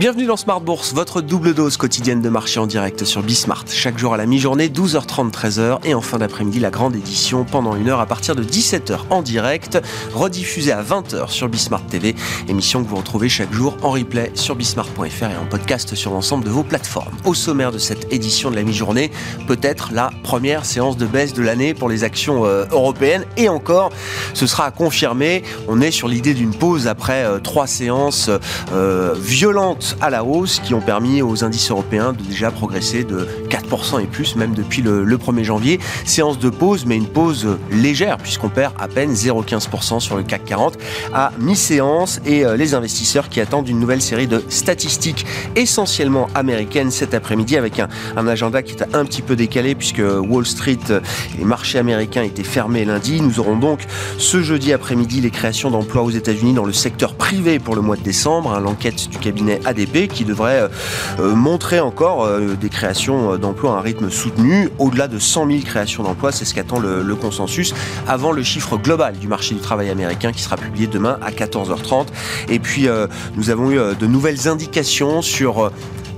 Bienvenue dans Smart Bourse, votre double dose quotidienne de marché en direct sur Bismart. Chaque jour à la mi-journée, 12h30, 13h et en fin d'après-midi, la grande édition pendant une heure à partir de 17h en direct, rediffusée à 20h sur Bismart TV. Émission que vous retrouvez chaque jour en replay sur bismart.fr et en podcast sur l'ensemble de vos plateformes. Au sommaire de cette édition de la mi-journée, peut-être la première séance de baisse de l'année pour les actions euh, européennes et encore, ce sera à confirmer. On est sur l'idée d'une pause après euh, trois séances euh, à la hausse qui ont permis aux indices européens de déjà progresser de 4% et plus, même depuis le, 1er janvier. Séance de pause, mais une pause légère, puisqu'on perd à peine 0,15% sur le CAC 40 à mi-séance. Et euh, les investisseurs qui attendent une nouvelle série de statistiques essentiellement américaines cet après-midi, avec un, agenda qui est un petit peu décalé, puisque Wall Street et les marchés américains étaient fermés lundi. Nous aurons donc ce jeudi après-midi les créations d'emplois aux États-Unis dans le secteur privé pour le mois de décembre. Hein, l'enquête du cabinet Qui devrait euh, euh, montrer encore euh, des créations d'emplois à un rythme soutenu, au-delà de 100 000 créations d'emplois, c'est ce qu'attend le, consensus, avant le chiffre global du marché du travail américain qui sera publié demain à 14h30. Et puis nous avons eu de nouvelles indications sur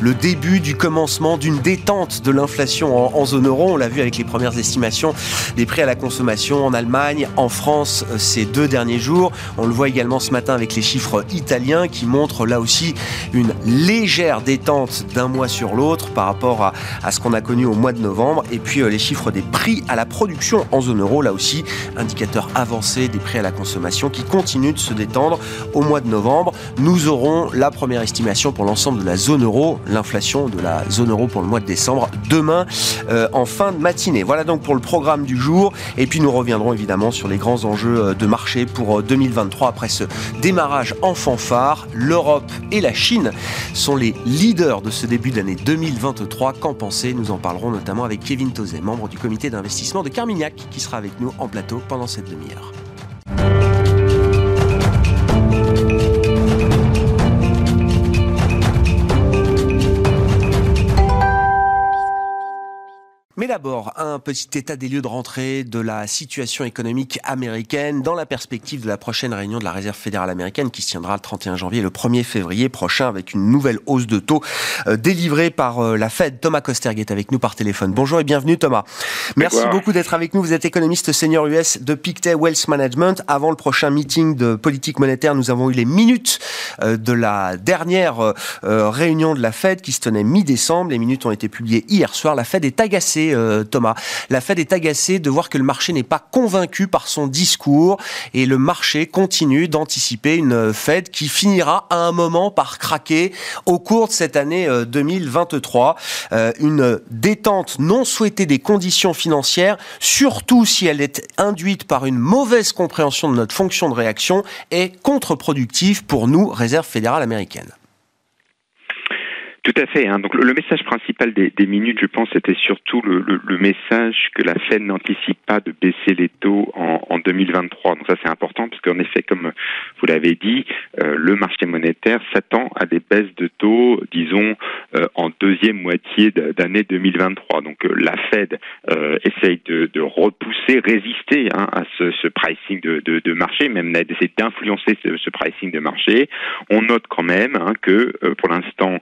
le début du commencement d'une détente de l'inflation en, zone euro. On l'a vu avec les premières estimations des prix à la consommation en Allemagne, en France euh, ces deux derniers jours. On le voit également ce matin avec les chiffres italiens qui montrent là aussi une légère détente d'un mois sur l'autre par rapport à, à ce qu'on a connu au mois de novembre. Et puis euh, les chiffres des prix à la production en zone euro, là aussi, indicateur avancé des prix à la consommation qui continuent de se détendre au mois de novembre. Nous aurons la première estimation pour l'ensemble de la zone euro l'inflation de la zone euro pour le mois de décembre demain euh, en fin de matinée. Voilà donc pour le programme du jour. Et puis nous reviendrons évidemment sur les grands enjeux euh, de marché pour 2023 euh, après ce démarrage en fanfare. L'Europe et la Chine sont les leaders de ce début d'année 2023. Qu'en pensez Nous en parlerons notamment avec Kevin Tozet, membre du comité d'investissement de Carmignac, qui sera avec nous en plateau pendant cette demi-heure. D'abord, un petit état des lieux de rentrée de la situation économique américaine dans la perspective de la prochaine réunion de la Réserve fédérale américaine qui se tiendra le 31 janvier et le 1er février prochain avec une nouvelle hausse de taux euh, délivrée par euh, la Fed. Thomas Kosterg est avec nous par téléphone. Bonjour et bienvenue Thomas. Merci beaucoup d'être avec nous. Vous êtes économiste senior US de Pictet Wealth Management. Avant le prochain meeting de politique monétaire, nous avons eu les minutes euh, de la dernière réunion de la Fed qui se tenait mi-décembre. Les minutes ont été publiées hier soir. La Fed est agacée euh, Thomas. La Fed est agacée de voir que le marché n'est pas convaincu par son discours et le marché continue d'anticiper une Fed qui finira à un moment par craquer au cours de cette année 2023. Euh, euh, une détente non souhaitée des conditions financières, surtout si elle est induite par une mauvaise compréhension de notre fonction de réaction, est contre-productive pour nous, Réserve fédérale américaine. Tout à fait. Hein. Donc le, message principal des, des, minutes, je pense, c'était surtout le, le, le, message que la Fed n'anticipe pas de baisser les taux en, en 2023. Donc ça c'est important parce qu'en effet, comme vous l'avez dit, euh, le marché monétaire s'attend à des baisses de taux, disons, euh, en deuxième moitié d'année 2023. Donc euh, la Fed essaye de, de, repousser, résister hein, à ce, ce, pricing de, de, de marché, même d'essayer d'influencer ce, ce, pricing de marché. On note quand même hein, que pour l'instant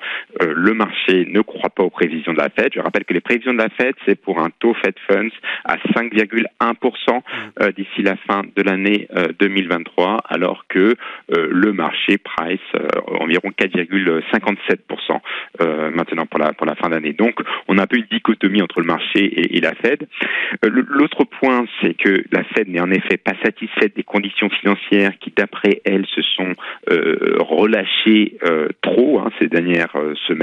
le marché ne croit pas aux prévisions de la Fed. Je rappelle que les prévisions de la Fed, c'est pour un taux Fed Funds à 5,1% euh, d'ici la fin de l'année 2023, euh, alors que euh, le marché price environ 4,57% maintenant pour la, pour la fin d'année. Donc, on a un peu une dichotomie entre le marché et, et la Fed. L'autre point, c'est que la Fed n'est en effet pas satisfaite des conditions financières qui, d'après elle, se sont relâchées trop hein, ces dernières semaines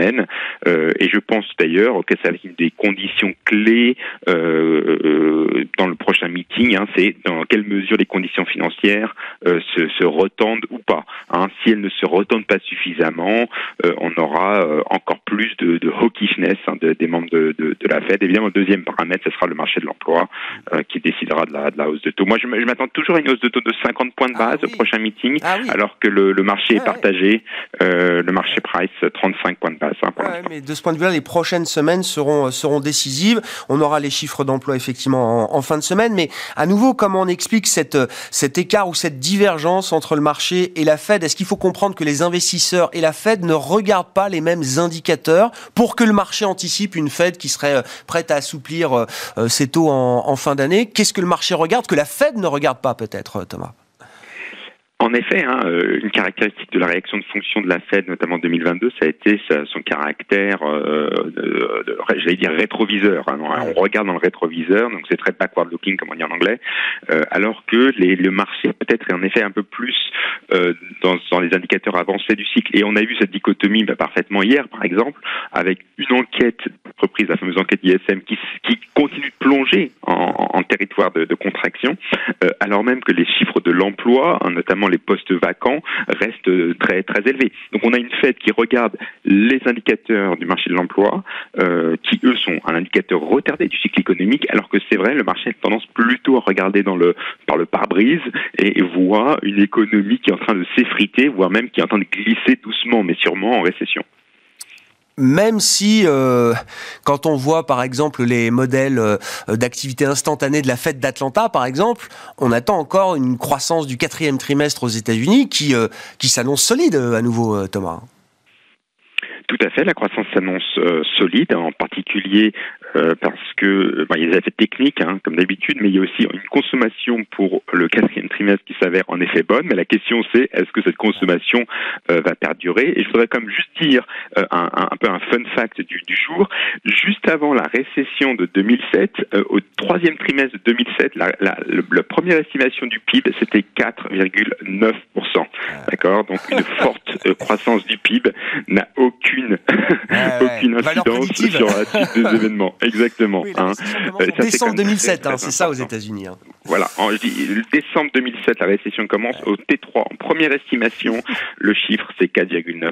euh, et je pense d'ailleurs que ça une des conditions clés euh, euh, dans le prochain meeting, hein, c'est dans quelle mesure les conditions financières se, se, retendent ou pas. Hein. Si elles ne se retendent pas suffisamment, on aura encore plus de, de hawkishness hein, des membres de, de, de, la Fed. Évidemment, le deuxième paramètre, ce sera le marché de l'emploi qui décidera de la, de la, hausse de taux. Moi, je m'attends toujours à une hausse de taux de 50 points de ah base au prochain meeting, ah alors que le, le marché est ah partagé. le marché price 35 points de base. Mais de ce point de vue-là, les prochaines semaines seront, seront décisives. On aura les chiffres d'emploi effectivement en, fin de semaine, mais à nouveau, comment on explique cette, cet écart ou cette divergence entre le marché et la Fed Est-ce qu'il faut comprendre que les investisseurs et la Fed ne regardent pas les mêmes indicateurs pour que le marché anticipe une Fed qui serait prête à assouplir ses taux en fin d'année? Qu'est-ce que le marché regarde que la Fed ne regarde pas peut-être, Thomas? En effet, hein, euh, une caractéristique de la réaction de fonction de la Fed, notamment en 2022, ça a été son caractère, euh, j'allais dire rétroviseur. Hein. On regarde dans le rétroviseur, donc c'est très backward-looking, comme on dit en anglais, euh, alors que les, le marché peut-être est en effet un peu plus euh, dans, dans, les indicateurs avancés du cycle. Et on a vu cette dichotomie bah, parfaitement hier, par exemple, avec une enquête entreprise, la fameuse enquête ISM, qui, qui continue de plonger en, en territoire de, de contraction, euh, alors même que les chiffres de l'emploi, hein, les postes vacants restent très très élevés. Donc on a une Fed qui regarde les indicateurs du marché de l'emploi, euh, qui eux sont un indicateur retardé du cycle économique, alors que c'est vrai, le marché a tendance plutôt à regarder par le pare-brise et, voit une économie qui est en train de s'effriter, voire même qui est en train de glisser doucement mais sûrement en récession même si euh, quand on voit par exemple les modèles euh, d'activité instantanée de la fête d'Atlanta par exemple, on attend encore une croissance du quatrième trimestre aux États-Unis qui, euh, qui s'annonce solide à nouveau, Thomas. Tout à fait, la croissance s'annonce solide, en particulier euh, parce que il y a des effets techniques, hein, comme d'habitude, mais il y a aussi une consommation pour le quatrième trimestre qui s'avère en effet bonne. Mais la question c'est est-ce que cette consommation euh, va perdurer? Et je voudrais comme juste dire euh, un, un, peu un fun fact du, du, jour. Juste avant la récession de 2007, au troisième trimestre de 2007, la, la, la première estimation du PIB c'était 4,9% D'accord, donc une forte croissance du PIB n'a aucune aucune incidence sur la suite des événements. Exactement. hein. décembre 2007, hein, c'est ça aux États-Unis. Hein. Voilà, en décembre 2007, la récession commence. Au T3, en première estimation, le chiffre c'est 4,9%.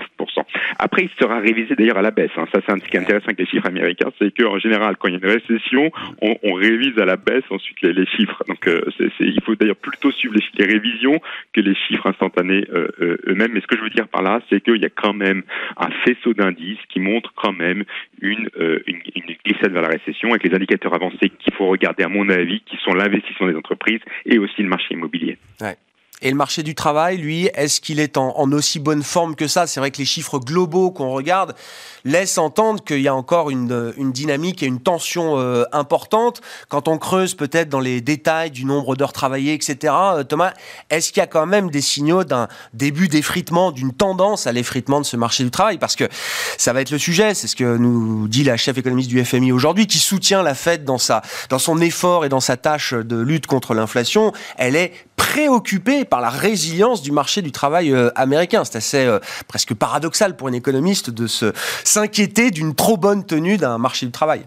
Après, il sera révisé d'ailleurs à la baisse. Hein. Ça, c'est un truc intéressant avec les chiffres américains, c'est qu'en général, quand il y a une récession, on, on révise à la baisse ensuite les, les chiffres. Donc, euh, c'est il faut d'ailleurs plutôt suivre les, les, révisions que les chiffres instantanés euh, euh, eux-mêmes. Mais ce que je veux dire par là, c'est qu'il y a quand même un faisceau d'indices qui montre quand même une, euh, une, une glissade vers la récession, avec les indicateurs avancés qu'il faut regarder, à mon avis, qui sont l'investissement des entreprises et aussi le marché immobilier. Et le marché du travail, lui, est-ce qu'il est en, aussi bonne forme que ça? C'est vrai que les chiffres globaux qu'on regarde laissent entendre qu'il y a encore une, une, dynamique et une tension euh, importante. Quand on creuse peut-être dans les détails du nombre d'heures travaillées, etc., euh, Thomas, est-ce qu'il y a quand même des signaux d'un début d'effritement, d'une tendance à l'effritement de ce marché du travail? Parce que ça va être le sujet, c'est ce que nous dit la chef économiste du FMI aujourd'hui, qui soutient la Fed dans, sa, dans son effort et dans sa tâche de lutte contre l'inflation. Elle est préoccupée par la résilience du marché du travail euh, américain. C'est assez euh, presque paradoxal pour un économiste de s'inquiéter d'une trop bonne tenue d'un marché du travail.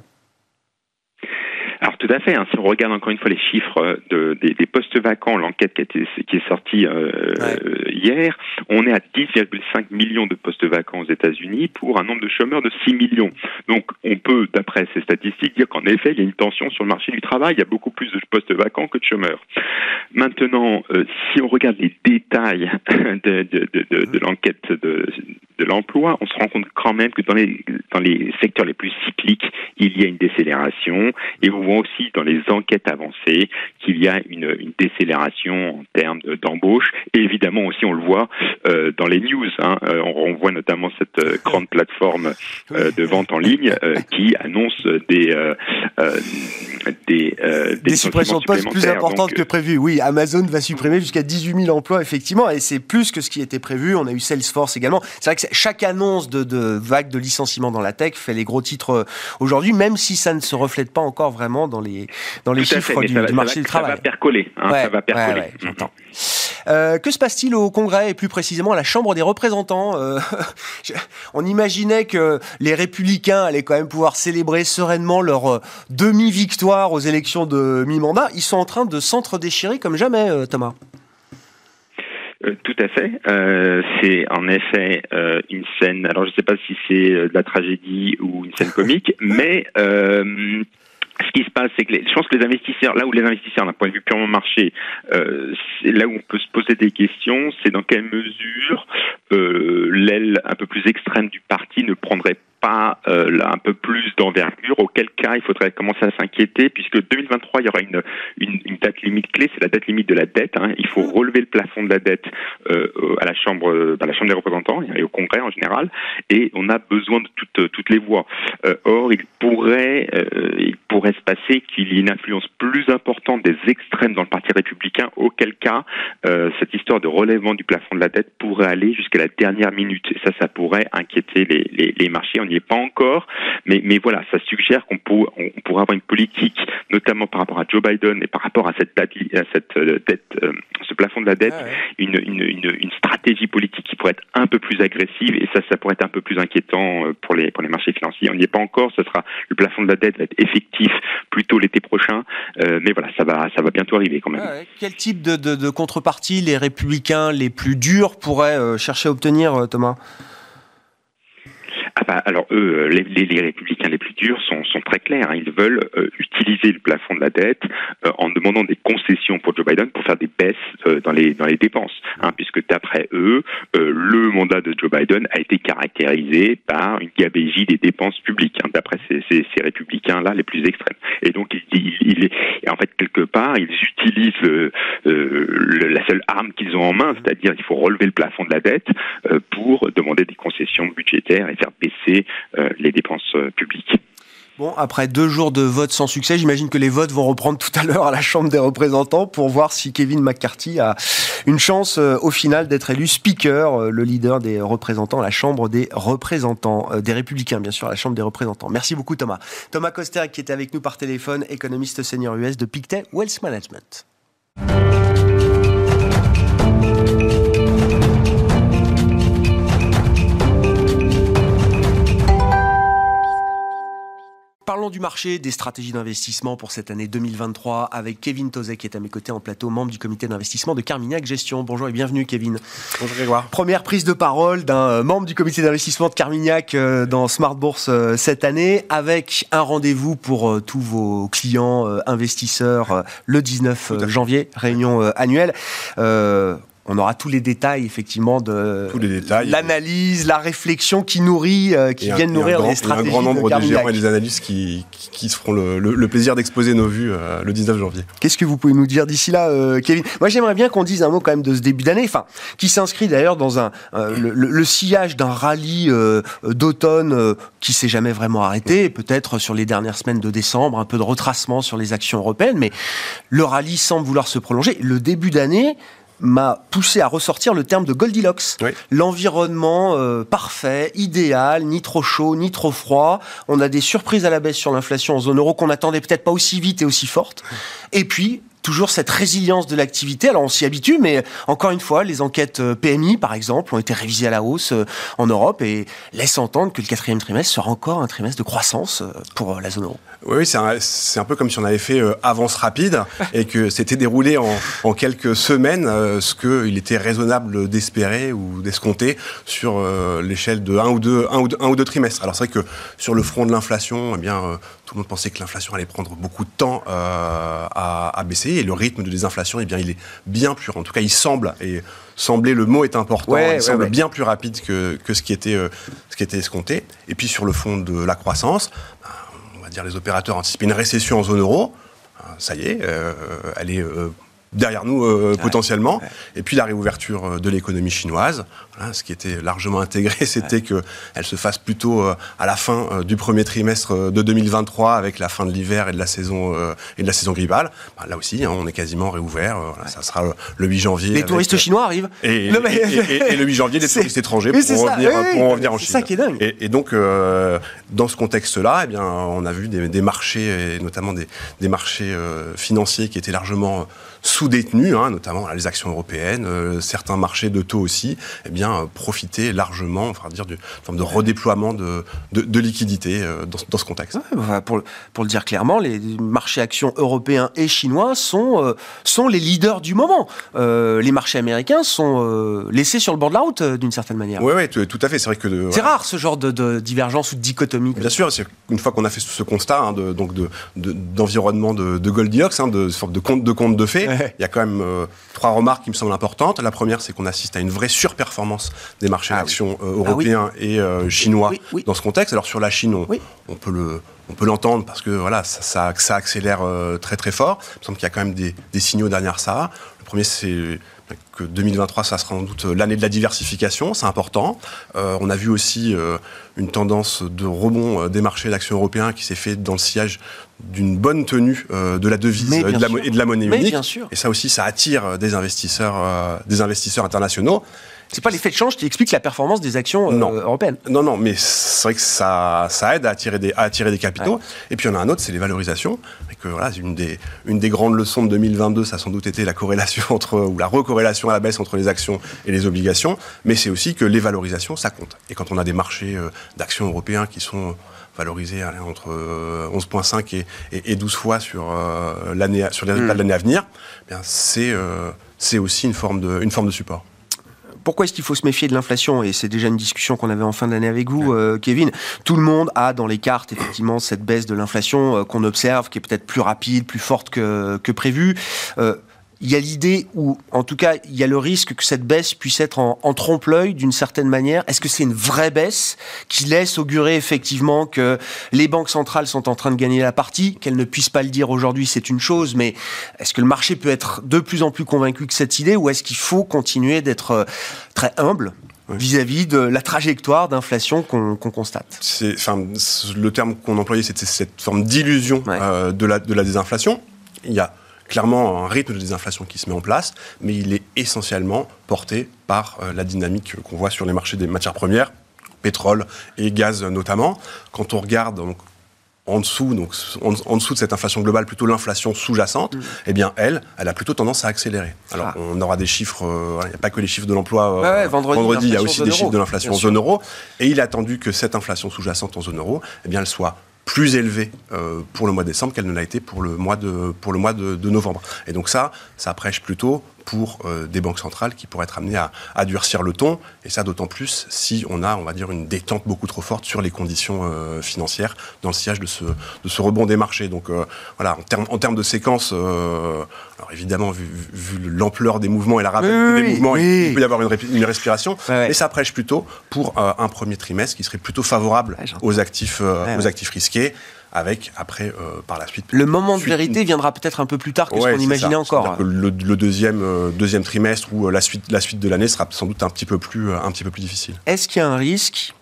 Tout à fait. Hein, si on regarde encore une fois les chiffres de, des, des, postes vacants, l'enquête qui, qui, est sortie euh, ouais. hier, on est à 10,5 millions de postes vacants aux États-Unis pour un nombre de chômeurs de 6 millions. Donc on peut, d'après ces statistiques, dire qu'en effet, il y a une tension sur le marché du travail. Il y a beaucoup plus de postes vacants que de chômeurs. Maintenant, euh, si on regarde les détails de, de, de, de l'enquête de, de l'emploi, on se rend compte quand même que dans les, dans les secteurs les plus cycliques, il y a une décélération. Et on voit aussi dans les enquêtes avancées qu'il y a une, une décélération en termes d'embauche. Et évidemment aussi, on le voit euh, dans les news. Hein, euh, on, on, voit notamment cette euh, grande plateforme euh, de vente en ligne euh, qui annonce des des, des, des suppressions de postes plus importantes donc, que prévues. Oui, Amazon va supprimer jusqu'à 18 000 emplois effectivement, et c'est plus que ce qui était prévu. On a eu Salesforce également. C'est vrai que chaque annonce de, de vague de licenciement dans la tech fait les gros titres aujourd'hui, même si ça ne se reflète pas encore vraiment dans les dans les chiffres fait, du, va, du, marché va, du travail. Ça va percoler. Hein, ouais, ça va percoler. Ouais, ouais, j'entends. Euh, que se passe-t-il au Congrès et plus précisément à la Chambre des représentants euh, On imaginait que les républicains allaient quand même pouvoir célébrer sereinement leur euh, demi-victoire aux élections de mi-mandat. Ils sont en train de s'entre-déchirer comme jamais, euh, Thomas. Euh, tout à fait. Euh, c'est en effet euh, une scène. Alors je ne sais pas si c'est de la tragédie ou une scène comique, mais ce qui se passe, c'est que les, je pense que les investisseurs, là où les investisseurs, d'un point de vue purement marché, euh, là où on peut se poser des questions, c'est dans quelle mesure euh, l'aile un peu plus extrême du parti ne prendrait pas euh, là, un peu plus d'envergure, auquel cas il faudrait commencer à s'inquiéter, puisque 2023, il y aura une, une, une date limite clé, c'est la date limite de la dette. Hein. Il faut relever le plafond de la dette euh, à la Chambre, à la Chambre des représentants et au Congrès en général, et on a besoin de toutes, toutes les voix. Euh, or, il pourrait, euh, il pourrait se passer qu'il y ait une influence plus importante des extrêmes dans le Parti républicain, auquel cas euh, cette histoire de relèvement du plafond de la dette pourrait aller jusqu'à la dernière minute, et ça, ça pourrait inquiéter les, les, les marchés n'y est pas encore, mais, mais voilà, ça suggère qu'on pour, on pourrait avoir une politique, notamment par rapport à Joe Biden et par rapport à cette date, à cette euh, dette, euh, ce plafond de la dette, une, une, une, une, stratégie politique qui pourrait être un peu plus agressive et ça, ça pourrait être un peu plus inquiétant euh, pour les pour les marchés financiers. On n'y est pas encore, ce sera le plafond de la dette va être effectif plutôt l'été prochain, euh, mais voilà, ça va ça va bientôt arriver quand même. Ouais, quel type de, de, de contrepartie les républicains les plus durs pourraient euh, chercher à obtenir, Thomas? Ah bah, alors eux, les, les, les, républicains les plus durs sont, sont très clairs. Hein. Ils veulent euh, utiliser le plafond de la dette euh, en demandant des concessions pour Joe Biden pour faire des baisses euh, dans les dans les dépenses, hein, puisque d'après eux, le mandat de Joe Biden a été caractérisé par une gabégie des dépenses publiques. Hein, d'après ces, ces, ces républicains là les plus extrêmes. Et donc il, il, il en fait quelque part ils utilisent le, la seule arme qu'ils ont en main, c'est-à-dire il faut relever le plafond de la dette pour demander des concessions budgétaires et faire baisser baisser euh, les dépenses euh, publiques. Bon, après deux jours de vote sans succès, j'imagine que les votes vont reprendre tout à l'heure à la Chambre des représentants pour voir si Kevin McCarthy a une chance euh, au final d'être élu speaker, le leader des représentants à la Chambre des représentants, des républicains bien sûr, à la Chambre des représentants. Merci beaucoup Thomas. Thomas Coster qui était avec nous par téléphone, économiste senior US de Pictet Wealth Management. Parlons du marché, des stratégies d'investissement pour cette année 2023 avec Kevin Tozet qui est à mes côtés en plateau, membre du comité d'investissement de Carmignac Gestion. Bonjour et bienvenue Kevin. Bonjour Grégoire. Première prise de parole d'un membre du comité d'investissement de Carmignac dans Smart Bourse cette année avec un rendez-vous pour tous vos clients investisseurs le 19 janvier, réunion annuelle. Euh, on aura tous les détails effectivement de l'analyse, la réflexion qui nourrit, euh, qui viennent nourrir grand, les stratégies. Il y a un grand nombre de, et des analystes qui, qui, qui se feront le, le, le plaisir d'exposer nos vues euh, le 19 janvier. Qu'est-ce que vous pouvez nous dire d'ici là, euh, Kevin? Moi, j'aimerais bien qu'on dise un mot quand même de ce début d'année, enfin, qui s'inscrit d'ailleurs dans un le, le, sillage d'un rallye d'automne qui s'est jamais vraiment arrêté, peut-être sur les dernières semaines de décembre, un peu de retracement sur les actions européennes, mais le rallye semble vouloir se prolonger. Le début d'année, m'a poussé à ressortir le terme de Goldilocks. Oui. L'environnement euh, parfait, idéal, ni trop chaud, ni trop froid. On a des surprises à la baisse sur l'inflation en zone euro qu'on attendait peut-être pas aussi vite et aussi forte. Et puis, toujours cette résilience de l'activité. Alors on s'y habitue, mais encore une fois, les enquêtes PMI, par exemple, ont été révisées à la hausse en Europe et laissent entendre que le quatrième trimestre sera encore un trimestre de croissance pour la zone euro. Oui, c'est un, un, peu comme si on avait fait euh, avance rapide et que c'était déroulé en, en, quelques semaines, euh, ce qu'il était raisonnable d'espérer ou d'escompter sur euh, l'échelle de un ou, deux, un, ou deux, un ou deux trimestres. Alors c'est vrai que sur le front de l'inflation, eh bien, tout le monde pensait que l'inflation allait prendre beaucoup de temps à, à, baisser et le rythme de désinflation, eh bien, il est bien plus, en tout cas, il semble, et sembler, le mot est important, ouais, il ouais, semble ouais. bien plus rapide que, que ce, qui était, ce qui était escompté. Et puis sur le fond de la croissance, dire les opérateurs anticipent une récession en zone euro. Ça y est, euh, elle est euh, derrière nous euh, ouais, potentiellement. Ouais. Et puis la réouverture de l'économie chinoise. Ce qui était largement intégré, c'était ouais. qu'elle se fasse plutôt euh, à la fin euh, du premier trimestre de 2023, avec la fin de l'hiver et de la saison et de la saison grippale. Bah, là aussi, hein, on est quasiment réouvert. Voilà, ça sera le 8 janvier. Les touristes chinois arrivent. Et, non, mais... et, et, et, le 8 janvier, les touristes étrangers oui, pourront revenir, en Chine. C'est ça qui est dingue. Et, donc, euh, dans ce contexte-là, eh bien, on a vu des, des marchés, et notamment des, des marchés euh, financiers qui étaient largement sous-détenus, hein, notamment là, les actions européennes, euh, certains marchés de taux aussi, eh bien, bien profiter largement, enfin dire, d'une forme de redéploiement de, de, liquidités dans, ce contexte. Bah, pour, pour, le dire clairement, les marchés actions européens et chinois sont, sont les leaders du moment. les marchés américains sont laissés sur le bord de la route d'une certaine manière. Oui, oui, tout, à fait. C'est vrai que c'est rare ce genre de, divergence ou de dichotomie. Bien sûr, une fois qu'on a fait ce constat hein, de, donc d'environnement de, de, Goldilocks, hein, de de compte de compte de fait, il y a quand même trois remarques qui me semblent importantes. La première, c'est qu'on assiste à une vraie surperformance des marchés ah d'actions euh, ah européens et euh, chinois dans ce contexte. Alors sur la Chine, on, peut le on peut l'entendre parce que voilà, ça, ça, accélère euh, très très fort. Il me semble qu'il y a quand même des, des signaux derrière ça. Le premier, c'est que 2023, ça sera sans doute l'année de la diversification, c'est important. on a vu aussi une tendance de rebond des marchés d'actions européens qui s'est fait dans le sillage d'une bonne tenue euh, de la devise et de la, et de la, monnaie unique. Et ça aussi, ça attire euh, des investisseurs, euh, des investisseurs internationaux. C'est pas l'effet de change qui explique la performance des actions européennes. Non, non, mais c'est vrai que ça, ça aide à attirer des, à attirer des capitaux. Et puis il y en a un autre, c'est les valorisations. Et que voilà, une des, une des grandes leçons de 2022, ça a sans doute été la corrélation entre, ou la recorrélation à la baisse entre les actions et les obligations. Mais c'est aussi que les valorisations, ça compte. Et quand on a des marchés d'actions européens qui sont valorisé entre 11,5 et, et, 12 fois sur, euh, l'année, sur les résultats de hmm. l'année à venir, eh c'est, euh, c'est aussi une forme, de, une forme de support pourquoi est-ce qu'il faut se méfier de l'inflation? Et c'est déjà une discussion qu'on avait en fin d'année avec vous, euh, Kevin. Tout le monde a dans les cartes, effectivement, cette baisse de l'inflation qu'on observe, qui est peut-être plus rapide, plus forte que, que prévu il y a l'idée, ou en tout cas, il y a le risque que cette baisse puisse être en, trompe-l'œil d'une certaine manière. Est-ce que c'est une vraie baisse qui laisse augurer effectivement que les banques centrales sont en train de gagner la partie? Qu'elles ne puissent pas le dire aujourd'hui, c'est une chose, mais est-ce que le marché peut être de plus en plus convaincu que cette idée, ou est-ce qu'il faut continuer d'être euh, très humble vis-à-vis de la trajectoire d'inflation qu'on constate? Enfin, Le terme qu'on employait, c'était cette forme d'illusion euh, de, la, de la désinflation. Il y a clairement un rythme de désinflation qui se met en place, mais il est essentiellement porté par euh, la dynamique qu'on voit sur les marchés des matières premières, pétrole et gaz notamment. Quand on regarde donc, en dessous, donc en, dessous de cette inflation globale, plutôt l'inflation sous-jacente, mm. eh bien, elle, elle a plutôt tendance à accélérer. Alors, ah. on aura des chiffres, euh, il n'y a pas que les chiffres de l'emploi. Euh, vendredi, il y a aussi des chiffres de l'inflation en zone euro. Et il est attendu que cette inflation sous-jacente en zone euro, eh bien, elle soit plus élevée euh, pour le mois de décembre qu'elle ne l'a été pour le mois de, pour le mois de, de novembre. Et donc ça, ça prêche plutôt pour euh, des banques centrales qui pourraient être amenées à, à durcir le ton, et ça d'autant plus si on a, on va dire, une détente beaucoup trop forte sur les conditions euh, financières dans le sillage de ce, de ce rebond des marchés. Donc euh, voilà, en termes en de séquence, alors évidemment, vu, vu l'ampleur des mouvements et la rapidité des mouvements, il peut y avoir une, une respiration, mais ça prêche plutôt pour un premier trimestre qui serait plutôt favorable aux actifs, aux actifs risqués avec après euh, par la suite. Le moment de vérité viendra peut-être un peu plus tard que ce qu'on imaginait encore. le, deuxième euh, deuxième trimestre ou euh, la suite la suite de l'année sera sans doute un petit peu plus un petit peu plus difficile. Est-ce qu'il y a un risque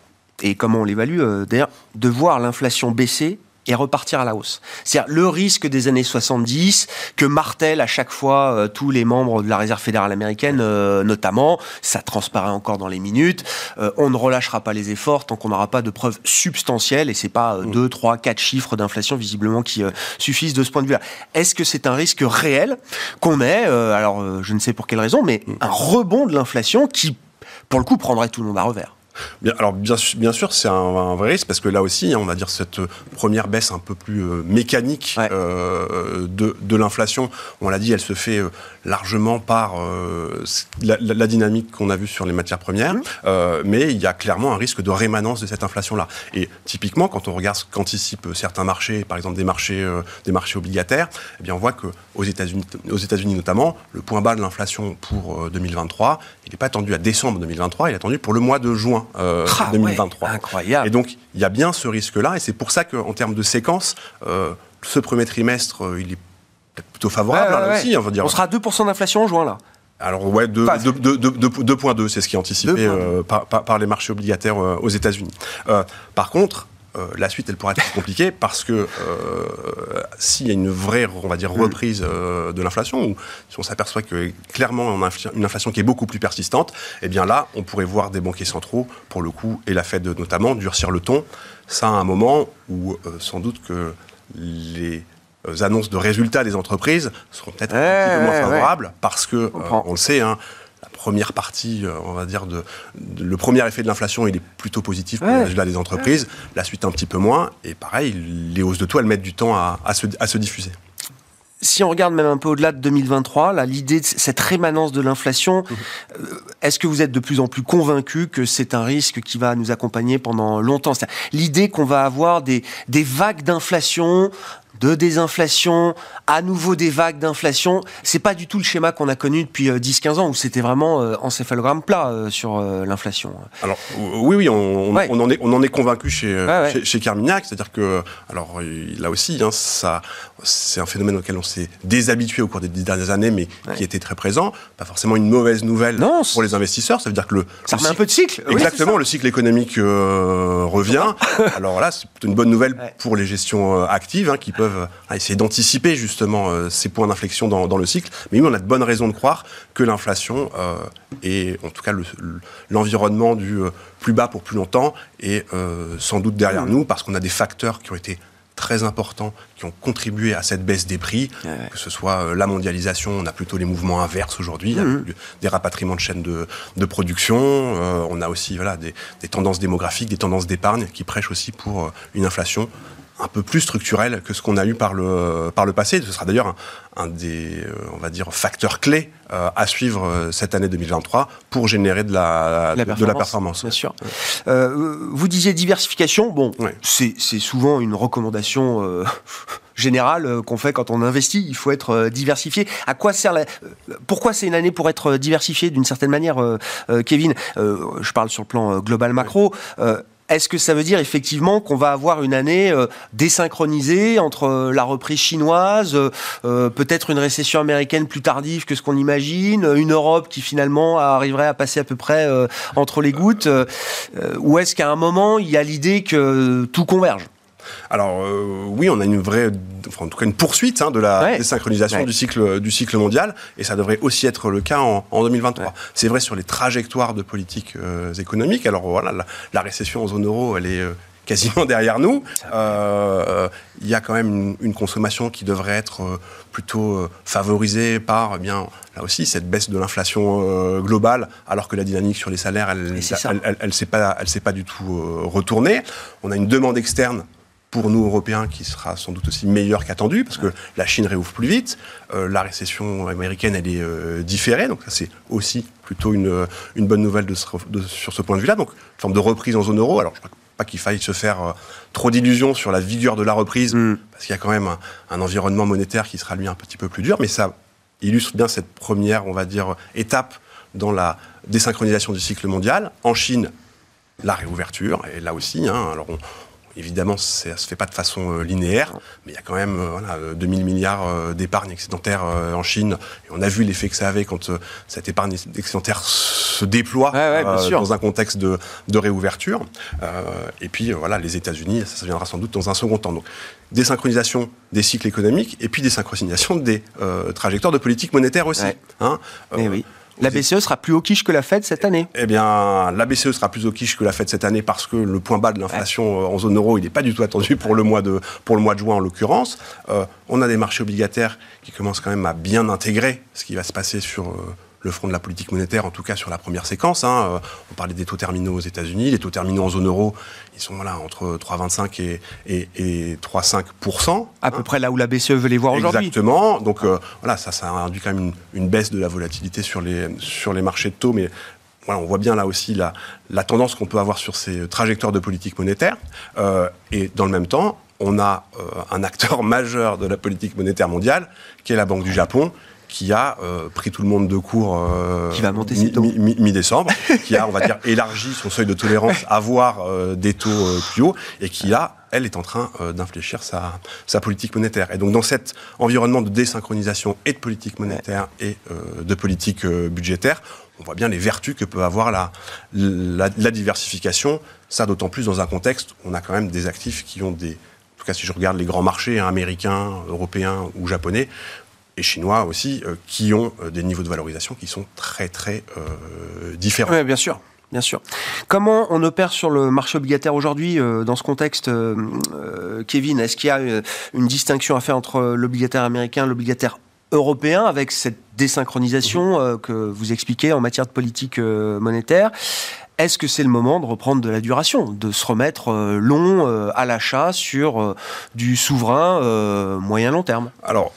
et comment on l'évalue d'ailleurs de voir l'inflation baisser et repartir à la hausse. C'est-à-dire le risque des années 70 que martèlent à chaque fois euh, tous les membres de la Réserve fédérale américaine, euh, notamment, ça transparaît encore dans les minutes, euh, on ne relâchera pas les efforts tant qu'on n'aura pas de preuves substantielles, et c'est pas 2, 3, 4 chiffres d'inflation visiblement qui suffisent de ce point de vue-là. Est-ce que c'est un risque réel qu'on ait, alors je ne sais pour quelle raison, mais un rebond de l'inflation qui, pour le coup, prendrait tout le monde à revers? Bien, alors bien, bien sûr, c'est un, vrai risque parce que là aussi, hein, on va dire cette première baisse un peu plus euh, mécanique euh, de, de l'inflation, on l'a dit, elle se fait euh, largement par la, la, dynamique qu'on a vue sur les matières premières, mmh. mais il y a clairement un risque de rémanence de cette inflation-là. Et typiquement, quand on regarde ce qu'anticipent certains marchés, par exemple des marchés, des marchés obligataires, eh bien on voit que aux États-Unis, aux États-Unis notamment, le point bas de l'inflation pour 2023, il n'est pas attendu à décembre 2023, il est attendu pour le mois de juin 2023. Euh, ah incroyable. Et donc, il y a bien ce risque-là, et c'est pour ça qu'en termes de séquence, euh, ce premier trimestre, euh, il est plutôt favorable, là aussi. On, va dire. on sera à 2% d'inflation en juin, là. Alors ouais, 2.2, c'est ce qui est anticipé par, par, les marchés obligataires aux États-Unis. par contre, euh, la suite, elle pourrait être compliquée parce que euh, s'il y a une vraie, on va dire, mm. reprise euh, de l'inflation, ou si on s'aperçoit que clairement on a une inflation qui est beaucoup plus persistante, eh bien là, on pourrait voir des banquiers centraux, pour le coup, et la Fed notamment, durcir le ton. Ça à un moment où sans doute que les annonces de résultats des entreprises seront peut-être un petit peu moins favorables parce que, on le sait, hein, première partie, on va dire, de, le premier effet de l'inflation, il est plutôt positif pour ouais. des entreprises. La suite, un petit peu moins. Et pareil, les hausses de taux, elles mettent du temps à, à, se, à se diffuser si on regarde même un peu au-delà de 2023, l'idée de cette rémanence de l'inflation, mmh. est-ce que vous êtes de plus en plus convaincu que c'est un risque qui va nous accompagner pendant longtemps? L'idée qu'on va avoir des, des vagues d'inflation de désinflation, à nouveau des vagues d'inflation. C'est pas du tout le schéma qu'on a connu depuis 10-15 euh, ans où c'était vraiment euh, encéphalogramme plat euh, sur l'inflation. Alors oui, oui, on, on, en est, on en est convaincu chez, chez, Carmignac, c'est-à-dire que, alors là aussi, hein, ça, c'est un phénomène auquel on s'est déshabitué au cours des dix dernières années, mais qui était très présent. Pas forcément une mauvaise nouvelle pour les investisseurs. Ça veut dire que le ça remet un peu de cycle. Exactement, le cycle économique revient. alors là, c'est une bonne nouvelle pour les gestions actives hein, qui peuvent essayer d'anticiper justement euh, ces points d'inflexion dans, le cycle. Mais oui, on a de bonnes raisons de croire que l'inflation euh, et en tout cas l'environnement du euh, plus bas pour plus longtemps est sans doute derrière mmh. nous parce qu'on a des facteurs qui ont été très importants qui ont contribué à cette baisse des prix, que ce soit la mondialisation, on a plutôt les mouvements inverses aujourd'hui, mmh. des rapatriements de chaînes de, production, on a aussi voilà, des, des, tendances démographiques, des tendances d'épargne qui prêchent aussi pour une inflation un peu plus structurel que ce qu'on a eu par le, par le passé. Ce sera d'ailleurs un, des, euh, on va dire, facteurs clés euh, à suivre euh, cette année 2023 pour générer de la, de la performance. Bien sûr. vous disiez diversification. Bon, c'est souvent une recommandation générale qu'on fait quand on investit. Il faut être diversifié. À quoi sert la... Pourquoi c'est une année pour être diversifié d'une certaine manière, Kevin? Je parle sur le plan global macro. Est-ce que ça veut dire effectivement qu'on va avoir une année euh, désynchronisée entre euh, la reprise chinoise, euh, peut-être une récession américaine plus tardive que ce qu'on imagine, une Europe qui finalement arriverait à passer à peu près entre les gouttes, ou est-ce qu'à un moment il y a l'idée que tout converge? Alors euh, oui, on a une vraie, en tout cas une poursuite hein, de la désynchronisation du cycle du cycle mondial, et ça devrait aussi être le cas en, 2023. C'est vrai sur les trajectoires de politique euh, économique. Alors voilà, la, récession en zone euro, elle est euh, quasiment derrière nous. Il y a quand même une, consommation qui devrait être plutôt favorisée par, eh bien, là aussi, cette baisse de l'inflation globale, alors que la dynamique sur les salaires, elle ne s'est pas, elle s'est pas du tout retournée. On a une demande externe pour nous Européens qui sera sans doute aussi meilleur qu'attendu parce que la Chine réouvre plus vite, euh, la récession américaine elle est euh, différée, donc ça c'est aussi plutôt une, une bonne nouvelle de, sur ce point de vue-là, donc une forme de reprise en zone euro. Alors je crois pas qu'il faille se faire euh, trop d'illusions sur la vigueur de la reprise mm. parce qu'il y a quand même un, environnement monétaire qui sera lui un petit peu plus dur, mais ça illustre bien cette première, on va dire, étape dans la désynchronisation du cycle mondial. En Chine, la réouverture, et là aussi, hein, alors on, Évidemment, ça ne se fait pas de façon euh, linéaire, mais il y a quand même euh, voilà, 2000 milliards euh, d'épargne excédentaire en Chine. Et on a vu l'effet que ça avait quand cette épargne excédentaire se déploie dans un contexte de, réouverture. et puis, voilà, les États-Unis, ça, viendra sans doute dans un second temps. Donc, désynchronisation des cycles économiques et puis désynchronisation des trajectoires de politique monétaire aussi. Hein eh oui. La BCE sera plus au quiche que la Fed cette année Eh bien, la BCE sera plus au quiche que la Fed cette année parce que le point bas de l'inflation euh, en zone euro, il n'est pas du tout attendu pour le mois de, pour le mois de juin en l'occurrence. Euh, on a des marchés obligataires qui commencent quand même à bien intégrer ce qui va se passer sur euh, le front de la politique monétaire, en tout cas sur la première séquence. Hein. Euh, on parlait des taux terminaux aux États-Unis. Les taux terminaux en zone euro, ils sont voilà, entre 3,25 et, et, et 3,5% À peu près là où la BCE veut les voir aujourd'hui. Exactement. Donc euh, voilà, ça, ça induit quand même une, baisse de la volatilité sur les, sur les marchés de taux. Mais voilà, on voit bien là aussi la, la tendance qu'on peut avoir sur ces trajectoires de politique monétaire. Euh, et dans le même temps, on a un acteur majeur de la politique monétaire mondiale, qui est la Banque du Japon, qui a euh, pris tout le monde de court euh, qui va monter mi-décembre, qui a, on va dire, élargi son seuil de tolérance à voir euh, des taux plus hauts et qui a, elle, est en train d'infléchir sa, sa politique monétaire. Et donc, dans cet environnement de désynchronisation et de politique monétaire et de politique budgétaire, on voit bien les vertus que peut avoir la, la, la diversification. Ça, d'autant plus dans un contexte où on a quand même des actifs qui ont des en tout cas si je regarde les grands marchés hein, américains, européens ou japonais, et chinois aussi, euh, qui ont euh, des niveaux de valorisation qui sont très très euh, différents. Oui, bien sûr. Bien sûr. Comment on opère sur le marché obligataire aujourd'hui dans ce contexte, Kevin? Est-ce qu'il y a une distinction à faire entre l'obligataire américain, l'obligataire européen avec cette désynchronisation euh, que vous expliquez en matière de politique monétaire? Est-ce que c'est le moment de reprendre de la duration, de se remettre euh, long euh, à l'achat sur euh, du souverain moyen-long terme? Alors,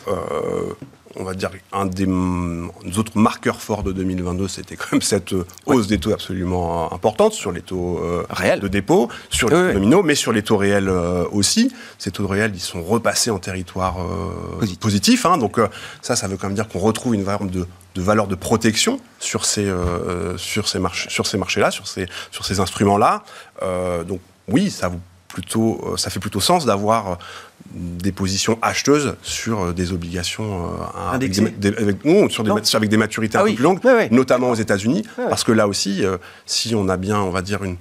on va dire un des mm, autres marqueurs forts de 2022, c'était quand même cette euh, hausse des taux absolument euh, importante sur les taux euh, Réels. de dépôt, sur les Oui, taux oui. nominaux, mais sur les taux réels euh, aussi. Ces taux réels, ils sont repassés en territoire euh, Positif. positif. hein. donc ça, ça veut quand même dire qu'on retrouve une forme de, de valeur de protection sur ces, sur ces, marchés, sur ces marchés-là, sur ces, sur ces instruments-là. Donc oui, ça vous plutôt, euh, ça fait plutôt sens d'avoir euh, des positions acheteuses sur euh, des obligations euh, avec, des, des- avec- non, sur des, Non. mat- avec des maturités Ah un oui. peu plus longues, notamment aux États-Unis, parce que là aussi, euh, si on a bien, on va dire une,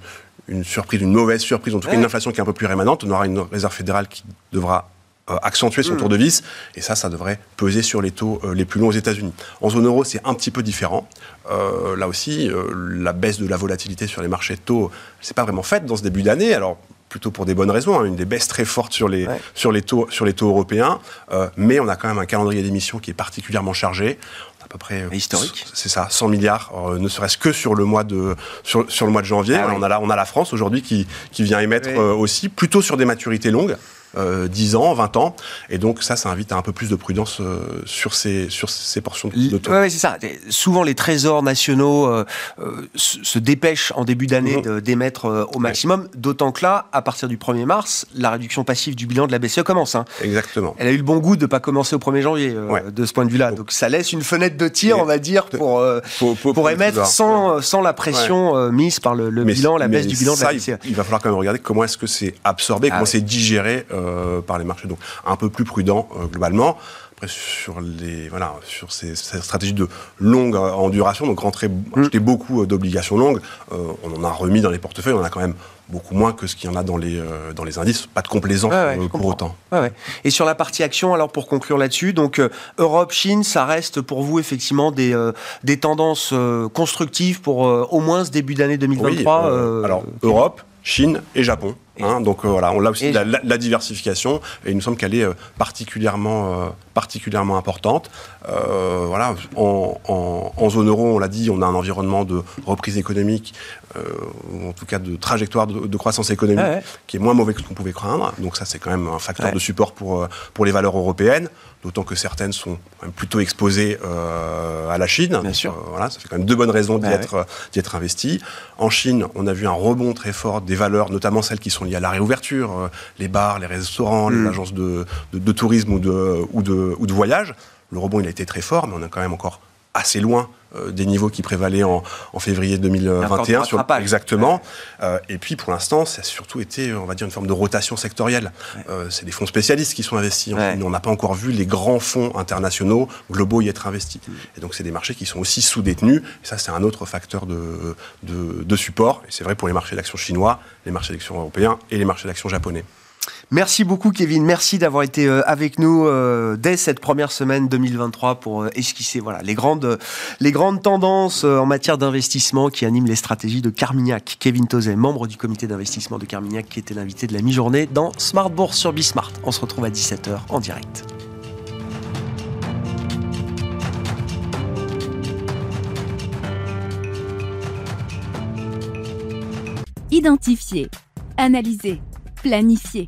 une surprise, une mauvaise surprise, en tout cas une inflation qui est un peu plus rémanente, on aura une réserve fédérale qui devra euh, accentuer Mm. son tour de vis, et ça, ça devrait peser sur les taux les plus longs aux États-Unis. En zone euro, c'est un petit peu différent. Là aussi, la baisse de la volatilité sur les marchés de taux, c'est pas vraiment faite dans ce début d'année. Alors plutôt pour des bonnes raisons, hein, une des baisses très fortes sur les, Ouais. sur les, taux, sur les taux européens, euh, mais on a quand même un calendrier d'émissions qui est particulièrement chargé. On a à peu près euh, Historique. c'est ça, 100 milliards, euh, ne serait-ce que sur le mois de sur, sur le mois de janvier. Ah on a la, on a la France aujourd'hui qui, qui vient émettre Oui. euh, aussi plutôt sur des maturités longues. Euh, 10 ans, 20 ans, et donc ça, ça invite à un peu plus de prudence euh, sur ces sur ces portions de taux. Ouais, c'est ça. Souvent, les trésors nationaux euh, euh, se dépêchent en début d'année Mhm. d'émettre au maximum. D'autant que là, à partir du 1er mars, la réduction passive du bilan de la BCE commence. hein. Exactement. Elle a eu le bon goût de ne pas commencer au 1er janvier Ouais. de ce point de vue-là. Donc ça laisse une fenêtre de tir, on va dire, pour, pour émettre sans, sans la pression mise par le, le Mais- bilan, la baisse du bilan de la BCE. il, il va falloir quand même regarder comment est-ce que c'est absorbé, Ah comment c'est digéré par les marchés. Donc un peu plus prudent euh, globalement. Après sur les voilà sur ces, ces stratégies de longue euh, en duration, donc rentrer Mm. acheter beaucoup euh, d'obligations longues, euh, on en a remis dans les portefeuilles, on en a quand même beaucoup moins que ce qu'il y en a dans les euh, dans les indices. Pas de complaisance ouais, euh, pour autant. Ouais. Et sur la partie action, alors pour conclure là-dessus, donc euh, Europe, Chine, ça reste pour vous effectivement des, euh, des tendances euh, constructives pour euh, au moins ce début d'année 2023 Oui, euh, euh, alors Europe, Chine et Japon. Hein, donc euh, voilà, on a aussi et la, la- la diversification et il nous semble qu'elle est euh, particulièrement, euh, particulièrement importante. Euh, voilà, en, en- en zone euro, on l'a dit, on a un environnement de reprise économique, euh, ou en tout cas de trajectoire de, de croissance économique Ouais, ouais. qui est moins mauvais que ce qu'on pouvait craindre. Donc ça, c'est quand même un facteur Ouais. de support pour, euh, pour les valeurs européennes, d'autant que certaines sont plutôt exposées euh, à la Chine. Bien sûr. euh, voilà, ça fait quand même deux bonnes raisons d'y Ouais, être, euh, d'y être investi. En Chine, on a vu un rebond très fort des valeurs, notamment celles qui sont liées à la réouverture, euh, les bars, les restaurants, Mm. les agences de, de- de tourisme ou de, ou, de, ou de voyage. Le rebond, il a été très fort, mais on est quand même encore assez loin euh, des niveaux qui prévalaient en, en février Encore du 2021. sur- exactement. Euh, et puis, pour l'instant, ça a surtout été, on va dire, une forme de rotation sectorielle. Euh, c'est des fonds spécialistes qui sont investis Ouais. On n'a pas encore vu les grands fonds internationaux globaux y être investis. Et donc, c'est des marchés qui sont aussi sous-détenus. Et ça, c'est un autre facteur de, de, de support. Et c'est vrai pour les marchés d'actions chinois, les marchés d'actions européens et les marchés d'actions japonais. Merci beaucoup Kevin, merci d'avoir été euh, avec nous euh, dès cette première semaine 2023 pour euh, esquisser voilà, les, grandes, tendances en matière d'investissement qui animent les stratégies de Carmignac. Kevin Tozet, membre du comité d'investissement de Carmignac qui était l'invité de la mi-journée dans Smart Bourse sur Bismart. On se retrouve à 17h en direct. Identifier, analyser, planifier,